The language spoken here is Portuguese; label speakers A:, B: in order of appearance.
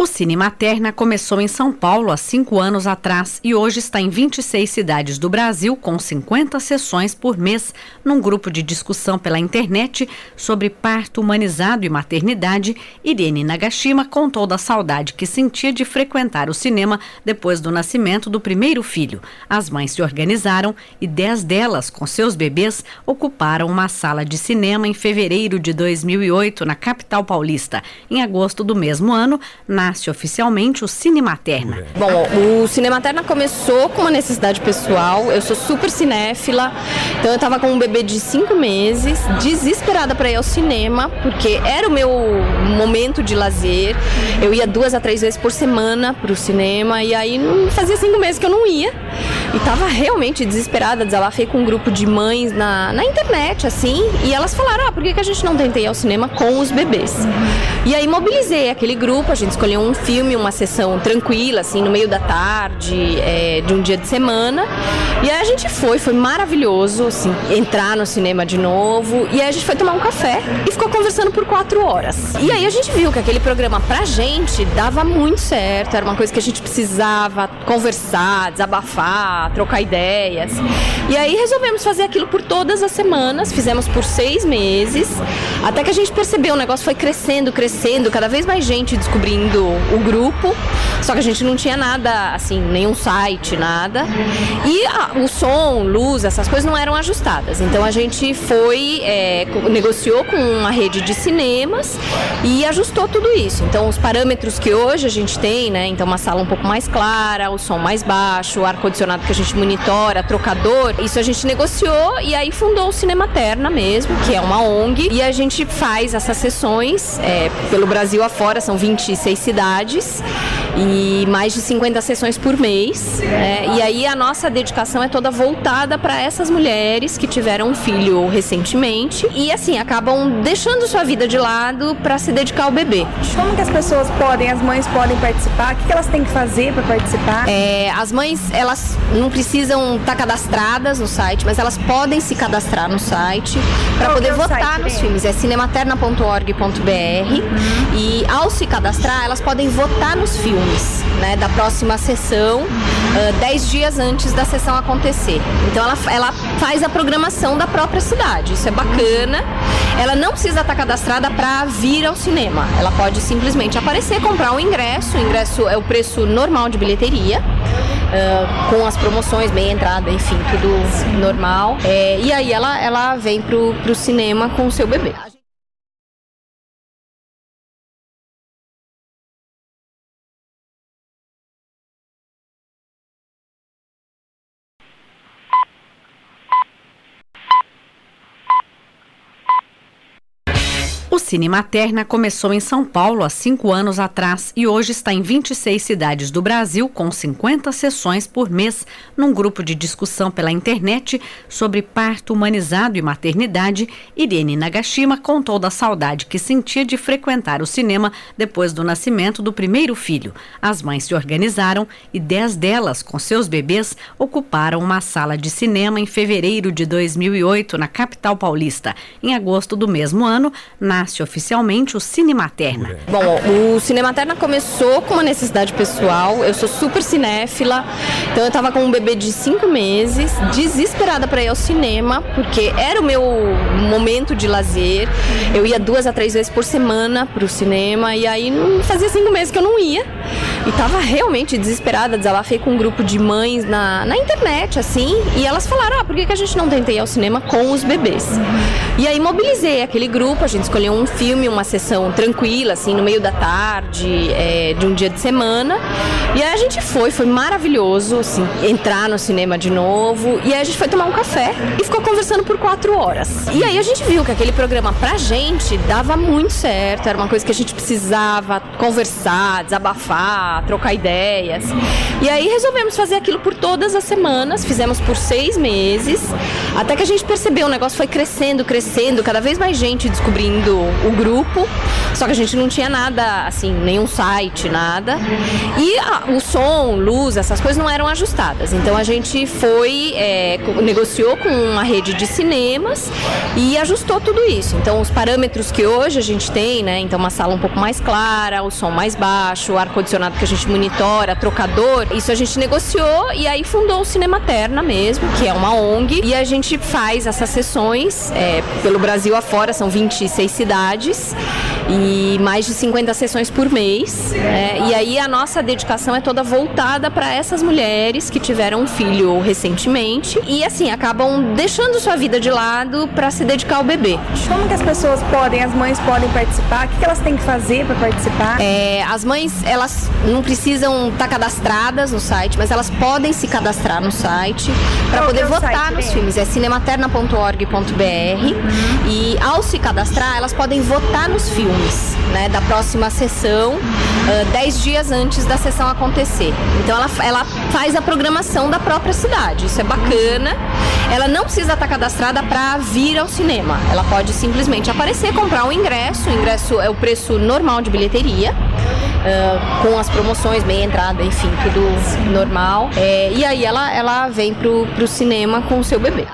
A: O Cine Materna começou em São Paulo há cinco anos atrás e hoje está em 26 cidades do Brasil, com 50 sessões por mês, num grupo de discussão pela internet sobre parto humanizado e maternidade. Irene Nagashima contou da saudade que sentia de frequentar o cinema depois do nascimento do primeiro filho. As mães se organizaram e dez delas, com seus bebês, ocuparam uma sala de cinema em fevereiro de 2008, na capital paulista. Em agosto do mesmo ano, na nasce oficialmente o Cine Materna.
B: Bom, o Cine Materna começou com uma necessidade pessoal. Eu sou super cinéfila, então eu estava com um bebê de cinco meses, desesperada para ir ao cinema, porque era o meu momento de lazer. Eu ia duas a três vezes por semana para o cinema e aí fazia cinco meses que eu não ia. E tava realmente desesperada, desabafei com um grupo de mães na, na internet, assim, e elas falaram: ah, por que, que a gente não tenta ir ao cinema com os bebês? Uhum. E aí mobilizei aquele grupo, a gente escolheu um filme, uma sessão tranquila, assim, no meio da tarde, é, de um dia de semana. E aí a gente foi, foi maravilhoso, assim, entrar no cinema de novo. E aí a gente foi tomar um café e ficou conversando por quatro horas. E aí a gente viu que aquele programa pra gente dava muito certo, era uma coisa que a gente precisava conversar, desabafar trocar ideias. E aí resolvemos fazer aquilo por todas as semanas, fizemos por seis meses, até que a gente percebeu, o negócio foi crescendo, crescendo, cada vez mais gente descobrindo o grupo, só que a gente não tinha nada, assim, nenhum site, nada. E a, o som, luz, essas coisas não eram ajustadas. Então a gente foi, é, negociou com uma rede de cinemas e ajustou tudo isso. Então os parâmetros que hoje a gente tem, né? Então uma sala um pouco mais clara, o som mais baixo, o ar-condicionado que a gente monitora, trocador, isso a gente negociou e aí fundou o Cinema Terna mesmo, que é uma ONG, e a gente faz essas sessões é, pelo Brasil afora, são 26 cidades e mais de 50 sessões por mês. Né? E aí a nossa dedicação é toda voltada para essas mulheres que tiveram um filho recentemente e assim acabam deixando sua vida de lado para se dedicar ao bebê.
C: Como que as pessoas podem, as mães podem participar? O que elas têm que fazer para participar?
B: É, as mães elas não precisam estar tá cadastradas no site, mas elas podem se cadastrar no site para poder é votar nos filmes. É cinematerna.org.br uhum. e ao se cadastrar elas podem votar nos filmes, né, da próxima sessão, uh, dias antes da sessão acontecer. Então ela, ela faz a programação da própria cidade. Isso é bacana. Ela não precisa estar cadastrada para vir ao cinema. Ela pode simplesmente aparecer, comprar um ingresso. O ingresso é o preço normal de bilheteria uh, com as promoções, bem entrada, enfim, tudo normal. É, e aí ela, ela vem pro, pro cinema com o seu bebê.
A: Cine Materna começou em São Paulo há cinco anos atrás e hoje está em 26 cidades do Brasil, com 50 sessões por mês, num grupo de discussão pela internet sobre parto humanizado e maternidade. Irene Nagashima contou da saudade que sentia de frequentar o cinema depois do nascimento do primeiro filho. As mães se organizaram e dez delas, com seus bebês, ocuparam uma sala de cinema em fevereiro de 2008, na capital paulista. Em agosto do mesmo ano, nasce oficialmente o Cine Materna.
B: Bom, o Cine Materna começou com uma necessidade pessoal. Eu sou super cinéfila, então eu estava com um bebê de cinco meses, desesperada para ir ao cinema, porque era o meu momento de lazer. Eu ia duas a três vezes por semana para o cinema e aí fazia cinco meses que eu não ia. E tava realmente desesperada, desabafei com um grupo de mães na, na internet, assim, e elas falaram: ah, por que, que a gente não tenta ir ao cinema com os bebês? E aí mobilizei aquele grupo, a gente escolheu um filme, uma sessão tranquila, assim, no meio da tarde, é, de um dia de semana. E aí a gente foi, foi maravilhoso, assim, entrar no cinema de novo. E aí a gente foi tomar um café e ficou conversando por quatro horas. E aí a gente viu que aquele programa pra gente dava muito certo, era uma coisa que a gente precisava conversar, desabafar, trocar ideias. E aí resolvemos fazer aquilo por todas as semanas, fizemos por seis meses, até que a gente percebeu, o negócio foi crescendo, crescendo, cada vez mais gente descobrindo o grupo. Só que a gente não tinha nada, assim, nenhum site, nada. E a, o som, luz, essas coisas não eram ajustadas. Então a gente foi, é, negociou com uma rede de cinemas e ajustou tudo isso. Então os parâmetros que hoje a gente tem, né? Então uma sala um pouco mais clara, o som mais baixo, o ar-condicionado que a gente monitora, trocador, isso a gente negociou e aí fundou o Cinema Terna mesmo, que é uma ONG, e a gente faz essas sessões é, pelo Brasil afora, são 26 cidades e mais de 50 sessões por mês. Né? E aí a nossa dedicação é toda voltada para essas mulheres que tiveram um filho recentemente e assim acabam deixando sua vida de lado para se dedicar ao bebê.
C: Como que as pessoas podem, as mães podem participar? O que elas têm que fazer para participar?
B: É, as mães elas não precisam estar tá cadastradas no site, mas elas podem se cadastrar no site para poder é votar site, nos filmes. É cinematerna.org.br uhum. e ao se cadastrar elas podem votar nos filmes né, da próxima sessão, uh, dez dias antes da sessão acontecer. Então ela, ela faz a programação da própria cidade, isso é bacana. Ela não precisa estar cadastrada para vir ao cinema. Ela pode simplesmente aparecer, comprar um ingresso. O ingresso é o preço normal de bilheteria. Uh, com as promoções, meia entrada, enfim, tudo normal. É, e aí ela, ela vem pro, pro cinema com o seu bebê.